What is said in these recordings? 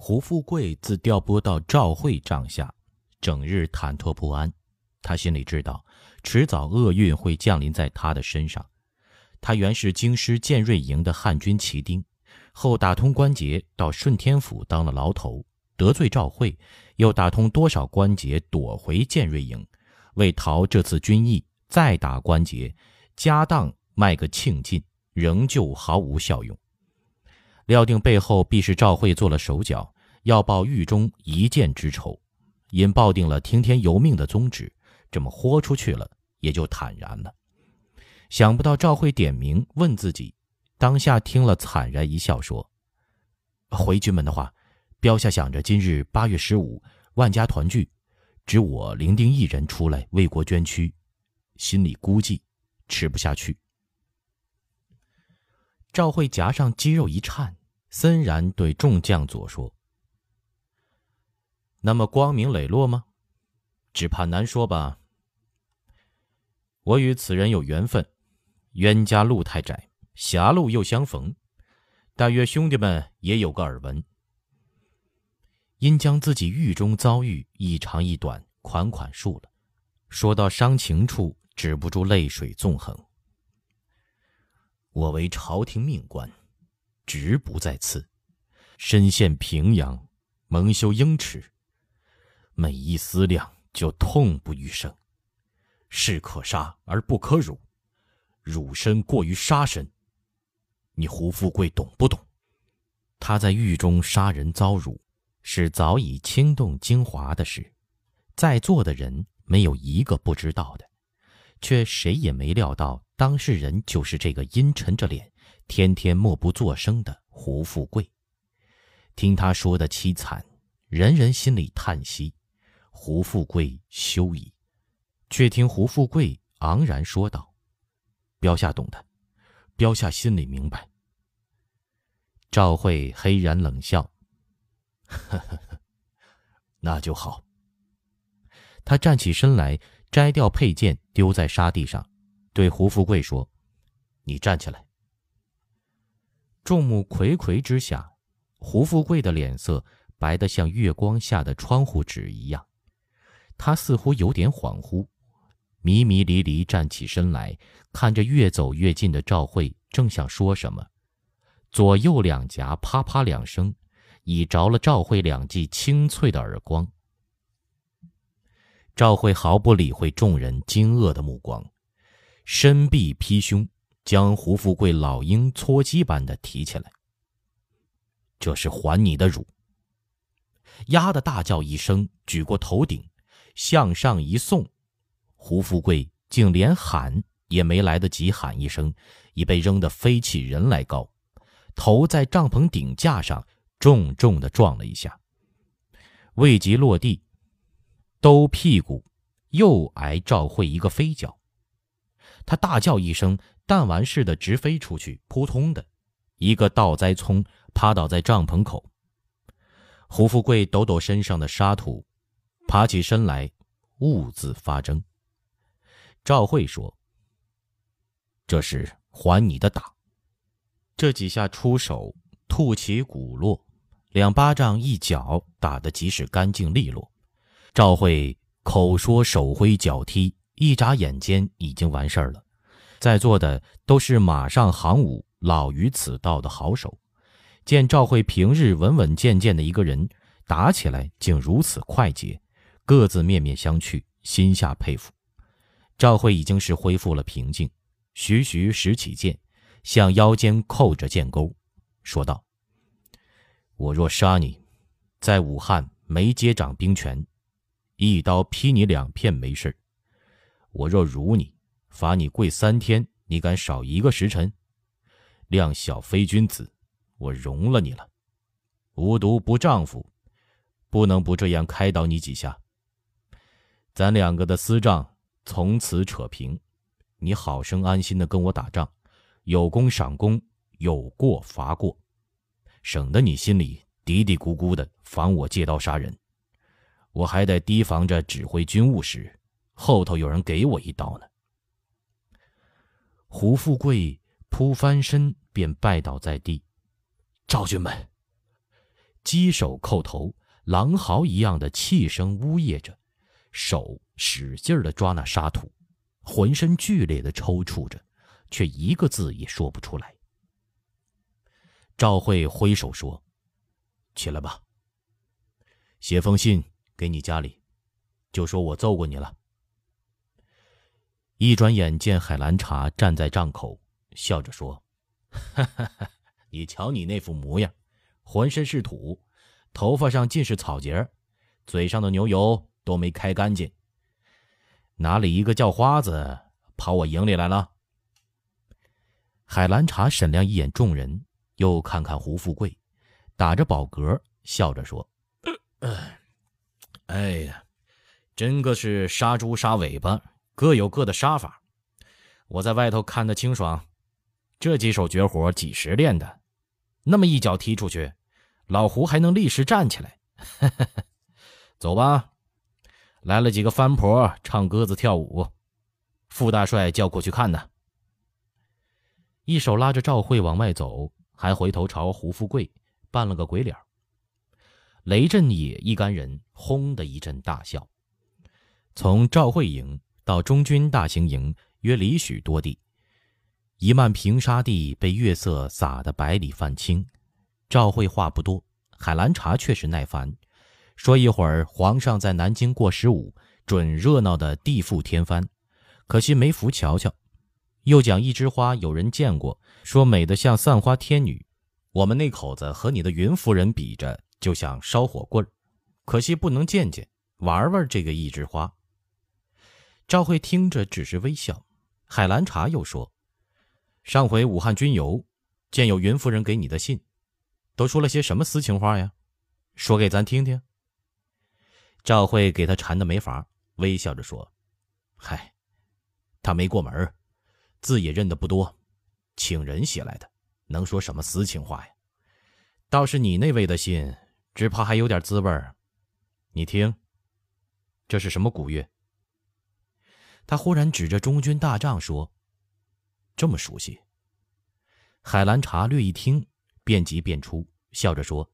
胡富贵自调拨到赵慧帐下，整日忐忑不安。他心里知道，迟早厄运会降临在他的身上。他原是京师建瑞营的汉军旗丁，后打通关节到顺天府当了牢头，得罪赵慧，又打通多少关节躲回建瑞营，为逃这次军役，再打关节，家当卖个庆尽，仍旧毫无效用。料定背后必是赵慧做了手脚，要报狱中一箭之仇，因抱定了听天由命的宗旨，这么豁出去了，也就坦然了。想不到赵慧点名问自己，当下听了惨然一笑，说：“回军门的话，标下想着今日八月十五，万家团聚，只我伶仃一人出来为国捐躯，心里估计吃不下去。”赵慧颊上肌肉一颤。森然对众将佐说：“那么光明磊落吗？只怕难说吧。我与此人有缘分，冤家路太窄，狭路又相逢，大约兄弟们也有个耳闻。因将自己狱中遭遇一长一短款款述了，说到伤情处，止不住泪水纵横。我为朝廷命官。”直不在此，身陷平阳，蒙羞英耻，每一思量就痛不欲生。士可杀而不可辱，辱身过于杀身。你胡富贵懂不懂？他在狱中杀人遭辱，是早已惊动精华的事，在座的人没有一个不知道的，却谁也没料到当事人就是这个阴沉着脸。天天默不作声的胡富贵，听他说的凄惨，人人心里叹息。胡富贵羞矣，却听胡富贵昂然说道：“标下懂的，标下心里明白。”赵慧黑然冷笑：“呵呵呵，那就好。”他站起身来，摘掉佩剑，丢在沙地上，对胡富贵说：“你站起来。”众目睽睽之下，胡富贵的脸色白得像月光下的窗户纸一样。他似乎有点恍惚，迷迷离离站起身来，看着越走越近的赵慧，正想说什么，左右两颊啪啪两声，已着了赵慧两记清脆的耳光。赵慧毫不理会众人惊愕的目光，身臂劈胸。将胡富贵老鹰搓鸡般的提起来。这是还你的辱。呀的大叫一声，举过头顶，向上一送，胡富贵竟连喊也没来得及喊一声，已被扔得飞起人来高，头在帐篷顶架上重重的撞了一下，未及落地，兜屁股又挨赵慧一个飞脚。他大叫一声。弹丸似的直飞出去，扑通的，一个倒栽葱趴倒在帐篷口。胡富贵抖抖身上的沙土，爬起身来，兀自发怔。赵慧说：“这是还你的打。”这几下出手，吐起骨落，两巴掌一脚打得即使干净利落。赵慧口说手挥脚踢，一眨眼间已经完事儿了。在座的都是马上行武、老于此道的好手，见赵慧平日稳稳健健的一个人，打起来竟如此快捷，各自面面相觑，心下佩服。赵慧已经是恢复了平静，徐徐拾起剑，向腰间扣着剑钩，说道：“我若杀你，在武汉没接掌兵权，一刀劈你两片没事我若辱你。”罚你跪三天，你敢少一个时辰？量小非君子，我容了你了。无毒不丈夫，不能不这样开导你几下。咱两个的私账从此扯平，你好生安心的跟我打仗，有功赏功，有过罚过，省得你心里嘀嘀咕咕的防我借刀杀人。我还得提防着指挥军务时，后头有人给我一刀呢。胡富贵扑翻身，便拜倒在地。赵军们，击手叩头，狼嚎一样的气声呜咽着，手使劲的抓那沙土，浑身剧烈的抽搐着，却一个字也说不出来。赵慧挥手说：“起来吧，写封信给你家里，就说我揍过你了。”一转眼见海兰察站在帐口，笑着说：“哈哈哈，你瞧你那副模样，浑身是土，头发上尽是草结，嘴上的牛油都没开干净。哪里一个叫花子跑我营里来了？”海兰察审量一眼众人，又看看胡富贵，打着饱嗝，笑着说：“ 哎呀，真个是杀猪杀尾巴。”各有各的杀法，我在外头看得清爽。这几手绝活几时练的？那么一脚踢出去，老胡还能立时站起来。走吧，来了几个番婆唱歌子跳舞，傅大帅叫过去看呢。一手拉着赵慧往外走，还回头朝胡富贵扮了个鬼脸。雷震野一干人轰的一阵大笑，从赵慧营。到中军大行营约里许多地，一漫平沙地被月色洒得百里泛青。赵慧话不多，海兰察却是耐烦，说一会儿皇上在南京过十五，准热闹的地覆天翻，可惜没福瞧瞧。又讲一枝花有人见过，说美得像散花天女。我们那口子和你的云夫人比着，就像烧火棍儿，可惜不能见见玩玩这个一枝花。赵慧听着只是微笑，海兰察又说：“上回武汉军游，见有云夫人给你的信，都说了些什么私情话呀？说给咱听听。”赵慧给他缠的没法，微笑着说：“嗨，他没过门，字也认得不多，请人写来的，能说什么私情话呀？倒是你那位的信，只怕还有点滋味儿。你听，这是什么古乐？”他忽然指着中军大帐说：“这么熟悉。”海兰察略一听，便即便出，笑着说：“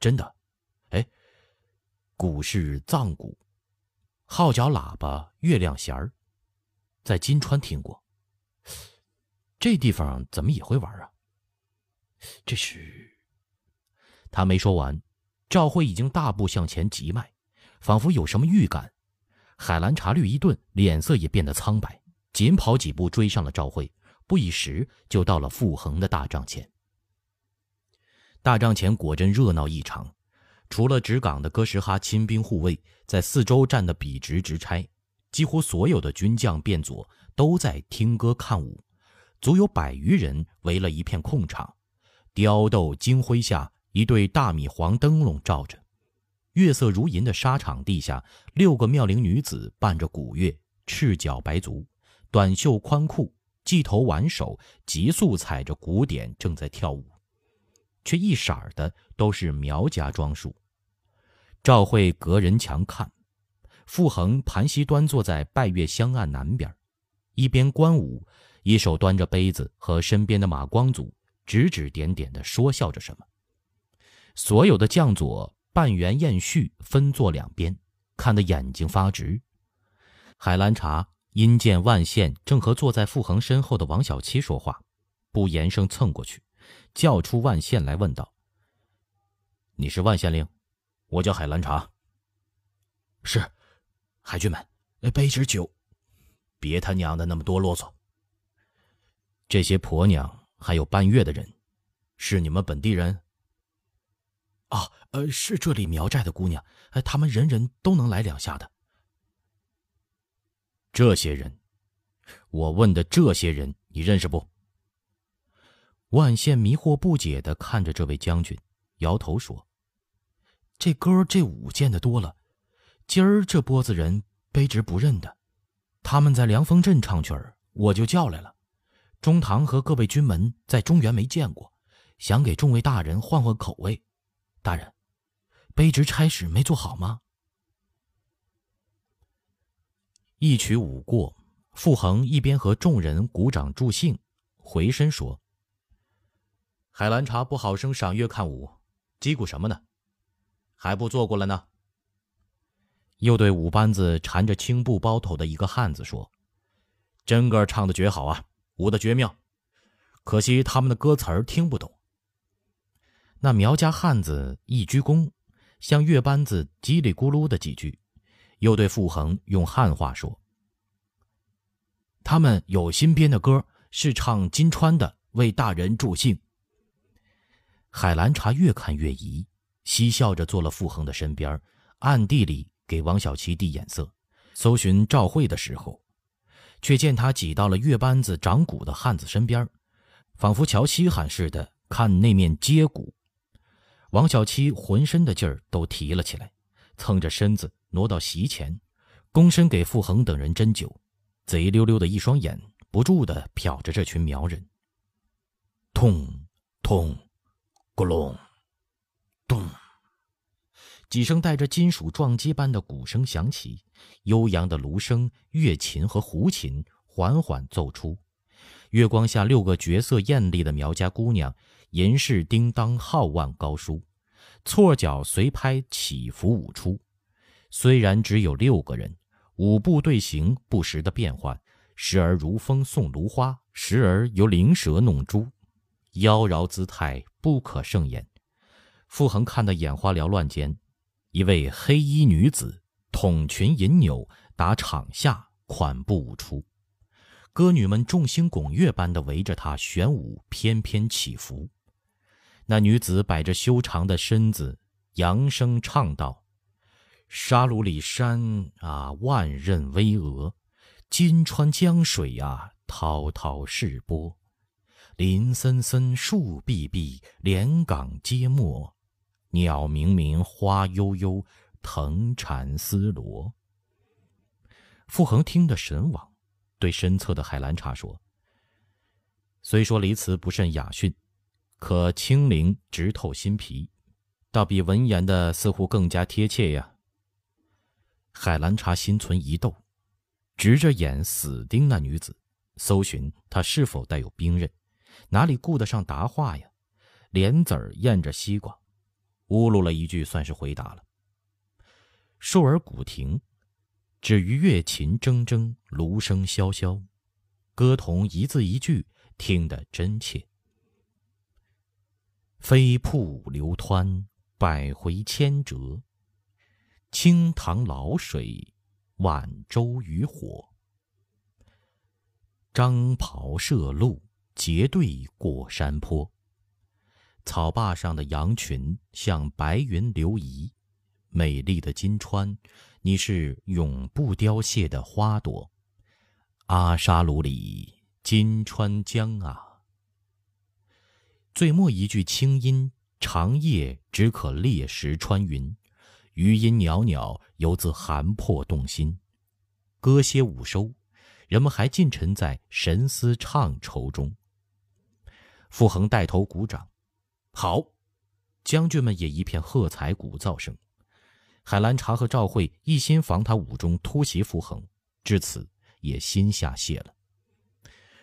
真的，哎，鼓是藏鼓，号角喇叭月亮弦儿，在金川听过。这地方怎么也会玩啊？这是……”他没说完，赵慧已经大步向前急迈，仿佛有什么预感。海兰察绿一顿，脸色也变得苍白，紧跑几步追上了赵慧，不一时就到了傅恒的大帐前。大帐前果真热闹异常，除了直岗的哥什哈亲兵护卫在四周站得笔直直差，几乎所有的军将便佐都在听歌看舞，足有百余人围了一片空场，雕斗金辉下，一对大米黄灯笼照着。月色如银的沙场地下，六个妙龄女子伴着鼓乐，赤脚白足，短袖宽裤，髻头挽手，急速踩着鼓点，正在跳舞，却一色儿的都是苗家装束。赵慧隔人墙看，傅恒盘膝端坐在拜月香案南边，一边观舞，一手端着杯子，和身边的马光祖指指点点的说笑着什么。所有的将佐。半圆燕絮分坐两边，看得眼睛发直。海兰察因见万县正和坐在傅恒身后的王小七说话，不言声蹭过去，叫出万县来问道：“你是万县令？我叫海兰察。”“是，海军们，杯只酒，别他娘的那么多啰嗦。这些婆娘还有半月的人，是你们本地人？”啊，呃，是这里苗寨的姑娘，呃，他们人人都能来两下的。这些人，我问的这些人，你认识不？万县迷惑不解的看着这位将军，摇头说：“这歌这舞见得多了，今儿这波子人卑职不认得。他们在凉风镇唱曲儿，我就叫来了。中堂和各位军门在中原没见过，想给众位大人换换口味。”大人，卑职差事没做好吗？一曲舞过，傅恒一边和众人鼓掌助兴，回身说：“海兰察不好生赏月看舞，击鼓什么呢？还不坐过了呢？又对舞班子缠着青布包头的一个汉子说：“真个唱的绝好啊，舞的绝妙，可惜他们的歌词儿听不懂。”那苗家汉子一鞠躬，向乐班子叽里咕噜的几句，又对傅恒用汉话说：“他们有新编的歌，是唱金川的，为大人助兴。”海兰察越看越疑，嬉笑着坐了傅恒的身边，暗地里。给王小七递眼色，搜寻赵慧的时候，却见他挤到了乐班子掌鼓的汉子身边，仿佛瞧稀罕似的看那面接鼓。王小七浑身的劲儿都提了起来，蹭着身子挪到席前，躬身给傅恒等人斟酒，贼溜溜的一双眼不住地瞟着这群苗人。痛痛，咕隆，咚。几声带着金属撞击般的鼓声响起，悠扬的芦笙、月琴和胡琴缓缓奏出。月光下，六个绝色艳丽的苗家姑娘，银饰叮当，皓腕高舒，错脚随拍起伏舞出。虽然只有六个人，舞步队形不时的变换，时而如风送芦花，时而由灵蛇弄珠，妖娆姿态不可胜言。傅恒看得眼花缭乱间。一位黑衣女子筒裙银纽，打场下款步舞出，歌女们众星拱月般的围着她旋舞翩翩起伏。那女子摆着修长的身子，扬声唱道：“沙鲁里山啊，万仞巍峨；金川江水呀，滔滔势波；林森森，树碧碧，连岗皆没。”鸟鸣鸣，花悠悠，藤缠丝罗。傅恒听得神往，对身侧的海兰察说：“虽说离词不甚雅驯，可清灵直透心脾，倒比文言的似乎更加贴切呀。”海兰察心存疑窦，直着眼死盯那女子，搜寻她是否带有兵刃，哪里顾得上答话呀？莲子儿咽着西瓜。呜噜了一句，算是回答了。瘦儿鼓停，止于乐琴铮铮，芦笙萧萧，歌童一字一句，听得真切。飞瀑流湍，百回千折；清塘老水，晚舟渔火。张袍射鹿，结队过山坡。草坝上的羊群像白云流移，美丽的金川，你是永不凋谢的花朵。阿沙鲁里，金川江啊。最末一句清音，长夜只可猎石穿云，余音袅袅，犹自寒魄动心。歌歇舞收，人们还尽沉在神思怅愁中。傅恒带头鼓掌。好，将军们也一片喝彩鼓噪声。海兰察和赵慧一心防他武中突袭傅恒，至此也心下泄了。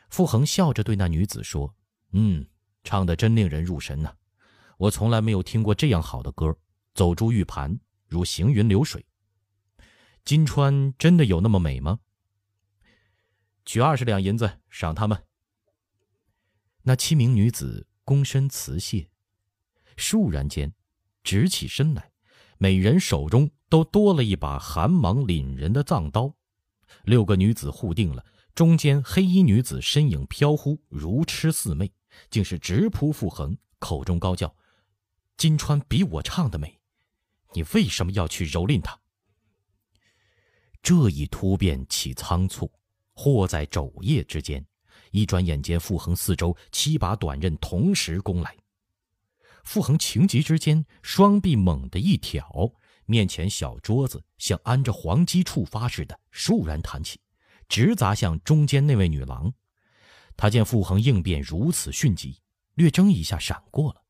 傅恒笑着对那女子说：“嗯，唱的真令人入神呐！我从来没有听过这样好的歌，走珠玉盘，如行云流水。金川真的有那么美吗？”取二十两银子赏他们。那七名女子躬身辞谢。倏然间，直起身来，每人手中都多了一把寒芒凛人的藏刀。六个女子互定了，中间黑衣女子身影飘忽，如痴似魅，竟是直扑傅恒，口中高叫：“金川比我唱的美，你为什么要去蹂躏她？”这一突变起仓促，或在昼夜之间，一转眼间，傅恒四周七把短刃同时攻来。傅恒情急之间，双臂猛地一挑，面前小桌子像安着黄鸡触发似的，倏然弹起，直砸向中间那位女郎。他见傅恒应变如此迅疾，略怔一下，闪过了，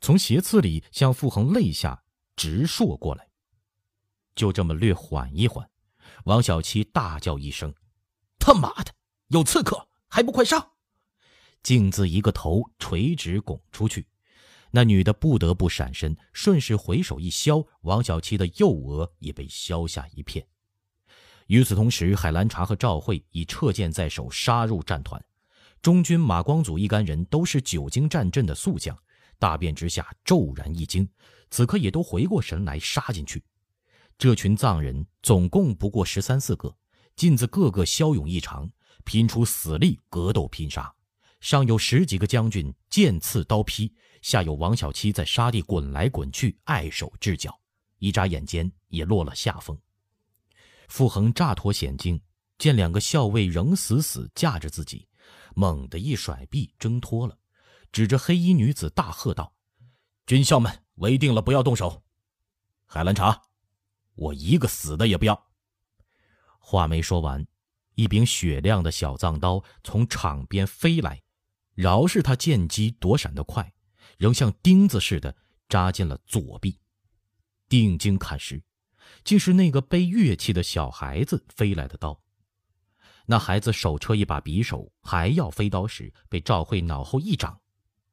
从斜刺里向傅恒肋下直搠过来。就这么略缓一缓，王小七大叫一声：“他妈的，有刺客，还不快上！”径自一个头垂直拱出去。那女的不得不闪身，顺势回手一削，王小七的右额也被削下一片。与此同时，海兰察和赵慧以撤剑在手，杀入战团。中军马光祖一干人都是久经战阵的宿将，大变之下骤然一惊，此刻也都回过神来，杀进去。这群藏人总共不过十三四个，尽自个个骁勇异常，拼出死力，格斗拼杀。上有十几个将军剑刺刀劈，下有王小七在沙地滚来滚去，碍手制脚，一眨眼间也落了下风。傅恒乍脱险境，见两个校尉仍死死架着自己，猛地一甩臂挣脱了，指着黑衣女子大喝道：“军校们，围定了，不要动手！海兰察，我一个死的也不要！”话没说完，一柄雪亮的小藏刀从场边飞来。饶是他见机躲闪得快，仍像钉子似的扎进了左臂。定睛看时，竟是那个背乐器的小孩子飞来的刀。那孩子手车一把匕首，还要飞刀时，被赵慧脑后一掌，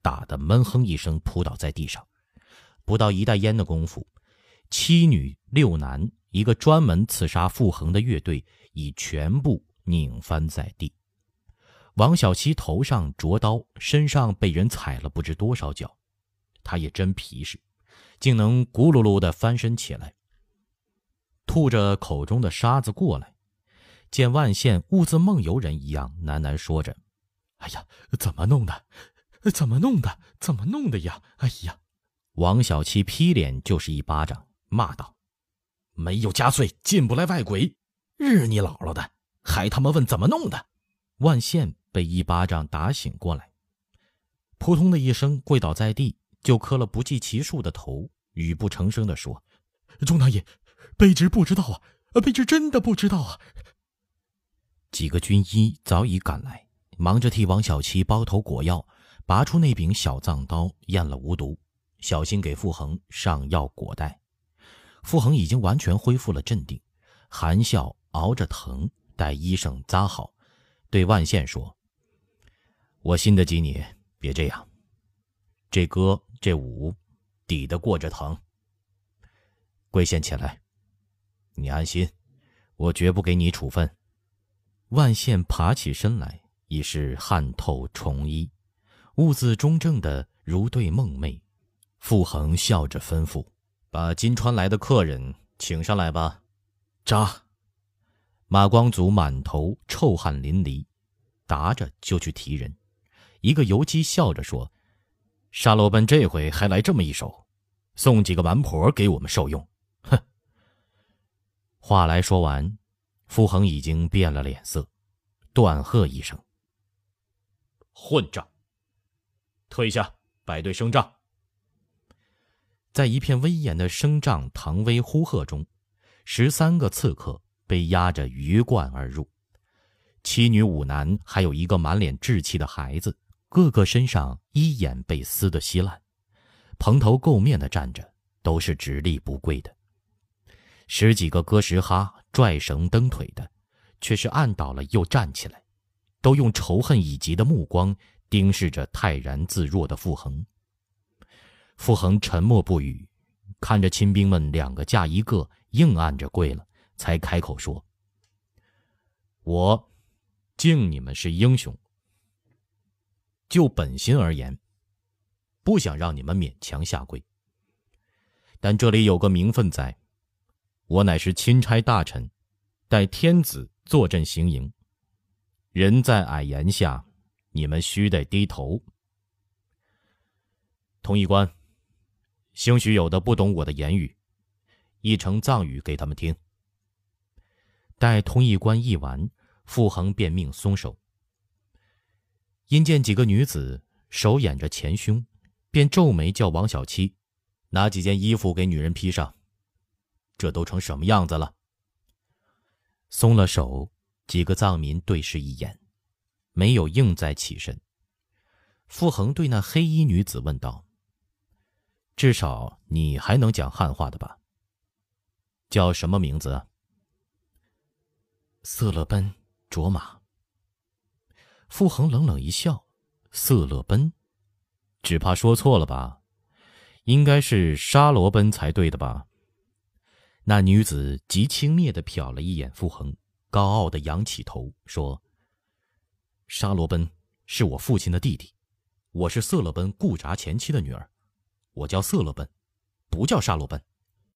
打得闷哼一声，扑倒在地上。不到一袋烟的功夫，七女六男一个专门刺杀傅恒的乐队已全部拧翻在地。王小七头上着刀，身上被人踩了不知多少脚，他也真皮实，竟能咕噜噜的翻身起来，吐着口中的沙子过来。见万县兀自梦游人一样喃喃说着：“哎呀，怎么弄的？怎么弄的？怎么弄的呀？哎呀！”王小七劈脸就是一巴掌，骂道：“没有家岁进不来外鬼，日你姥姥的，还他妈问怎么弄的？”万县。被一巴掌打醒过来，扑通的一声跪倒在地，就磕了不计其数的头，语不成声地说：“钟大爷，卑职不知道啊，卑职真的不知道啊。”几个军医早已赶来，忙着替王小七包头裹药，拔出那柄小藏刀，验了无毒，小心给傅恒上药裹带。傅恒已经完全恢复了镇定，含笑熬着疼，待医生扎好，对万县说。我信得起你，别这样。这歌这舞，抵得过这疼。跪献起来，你安心，我绝不给你处分。万县爬起身来，已是汗透重衣，兀自中正的如对梦寐。傅恒笑着吩咐：“把金川来的客人请上来吧。”扎。马光祖满头臭汗淋漓，答着就去提人。一个游击笑着说：“沙罗奔这回还来这么一手，送几个蛮婆给我们受用。”哼！话来说完，傅恒已经变了脸色，断喝一声：“混账！退下，摆队升帐。”在一片威严的升帐唐威呼喝中，十三个刺客被押着鱼贯而入，七女五男，还有一个满脸稚气的孩子。个个身上衣眼被撕得稀烂，蓬头垢面的站着，都是直立不跪的。十几个哥什哈、拽绳蹬腿的，却是按倒了又站起来，都用仇恨以及的目光盯视着泰然自若的傅恒。傅恒沉默不语，看着亲兵们两个架一个，硬按着跪了，才开口说：“我敬你们是英雄。”就本心而言，不想让你们勉强下跪。但这里有个名分在，我乃是钦差大臣，待天子坐镇行营，人在矮檐下，你们须得低头。同一官，兴许有的不懂我的言语，译成藏语给他们听。待同一官译完，傅恒便命松手。因见几个女子手掩着前胸，便皱眉叫王小七拿几件衣服给女人披上。这都成什么样子了？松了手，几个藏民对视一眼，没有硬再起身。傅恒对那黑衣女子问道：“至少你还能讲汉话的吧？叫什么名字？”色勒奔卓玛。傅恒冷冷一笑：“色勒奔，只怕说错了吧？应该是沙罗奔才对的吧？那女子极轻蔑的瞟了一眼傅恒，高傲的仰起头说：“沙罗奔是我父亲的弟弟，我是色勒奔固札前妻的女儿，我叫色勒奔，不叫沙罗奔。”